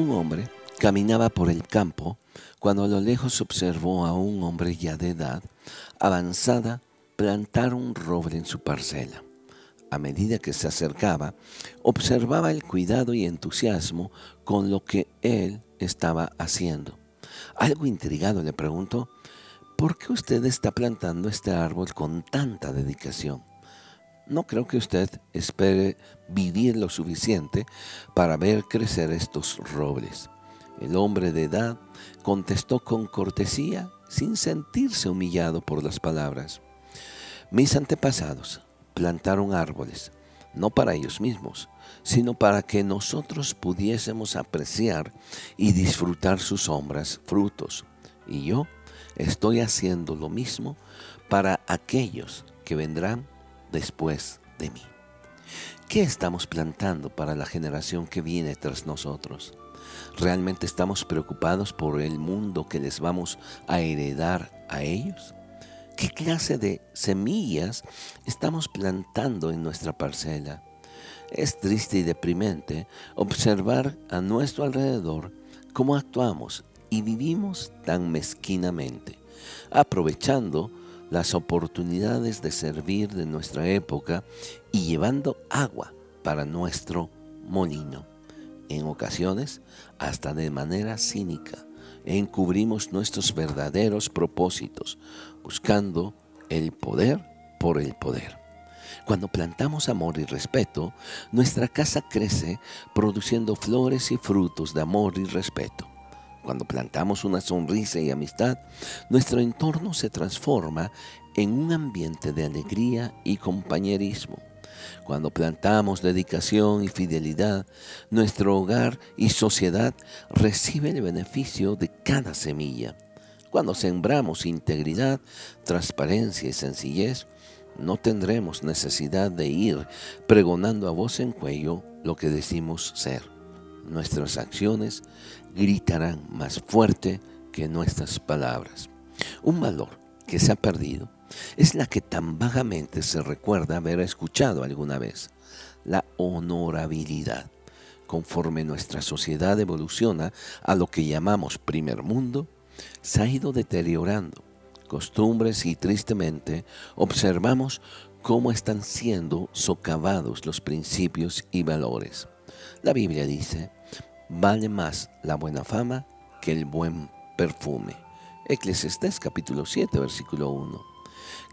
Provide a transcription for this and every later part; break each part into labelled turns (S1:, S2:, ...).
S1: Un hombre caminaba por el campo cuando a lo lejos observó a un hombre ya de edad avanzada plantar un roble en su parcela. A medida que se acercaba, observaba el cuidado y entusiasmo con lo que él estaba haciendo. Algo intrigado le preguntó, ¿por qué usted está plantando este árbol con tanta dedicación? No creo que usted espere vivir lo suficiente para ver crecer estos robles. El hombre de edad contestó con cortesía sin sentirse humillado por las palabras. Mis antepasados plantaron árboles, no para ellos mismos, sino para que nosotros pudiésemos apreciar y disfrutar sus sombras, frutos. Y yo estoy haciendo lo mismo para aquellos que vendrán después de mí. ¿Qué estamos plantando para la generación que viene tras nosotros? ¿Realmente estamos preocupados por el mundo que les vamos a heredar a ellos? ¿Qué clase de semillas estamos plantando en nuestra parcela? Es triste y deprimente observar a nuestro alrededor cómo actuamos y vivimos tan mezquinamente, aprovechando las oportunidades de servir de nuestra época y llevando agua para nuestro molino. En ocasiones, hasta de manera cínica, encubrimos nuestros verdaderos propósitos, buscando el poder por el poder. Cuando plantamos amor y respeto, nuestra casa crece produciendo flores y frutos de amor y respeto. Cuando plantamos una sonrisa y amistad, nuestro entorno se transforma en un ambiente de alegría y compañerismo. Cuando plantamos dedicación y fidelidad, nuestro hogar y sociedad recibe el beneficio de cada semilla. Cuando sembramos integridad, transparencia y sencillez, no tendremos necesidad de ir pregonando a voz en cuello lo que decimos ser nuestras acciones gritarán más fuerte que nuestras palabras. Un valor que se ha perdido es la que tan vagamente se recuerda haber escuchado alguna vez, la honorabilidad. Conforme nuestra sociedad evoluciona a lo que llamamos primer mundo, se ha ido deteriorando costumbres y tristemente observamos cómo están siendo socavados los principios y valores. La Biblia dice, vale más la buena fama que el buen perfume. Eclesiastés capítulo 7, versículo 1.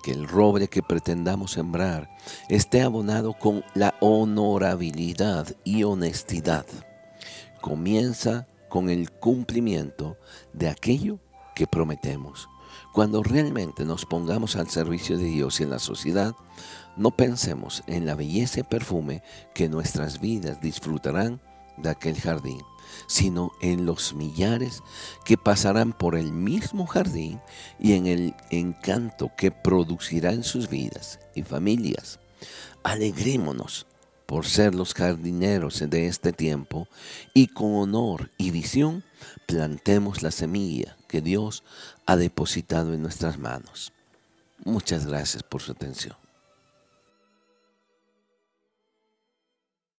S1: Que el roble que pretendamos sembrar esté abonado con la honorabilidad y honestidad. Comienza con el cumplimiento de aquello que prometemos. Cuando realmente nos pongamos al servicio de Dios y en la sociedad, no pensemos en la belleza y perfume que nuestras vidas disfrutarán de aquel jardín, sino en los millares que pasarán por el mismo jardín y en el encanto que producirá en sus vidas y familias. Alegrémonos por ser los jardineros de este tiempo y con honor y visión plantemos la semilla que Dios ha depositado en nuestras manos. Muchas gracias por su atención.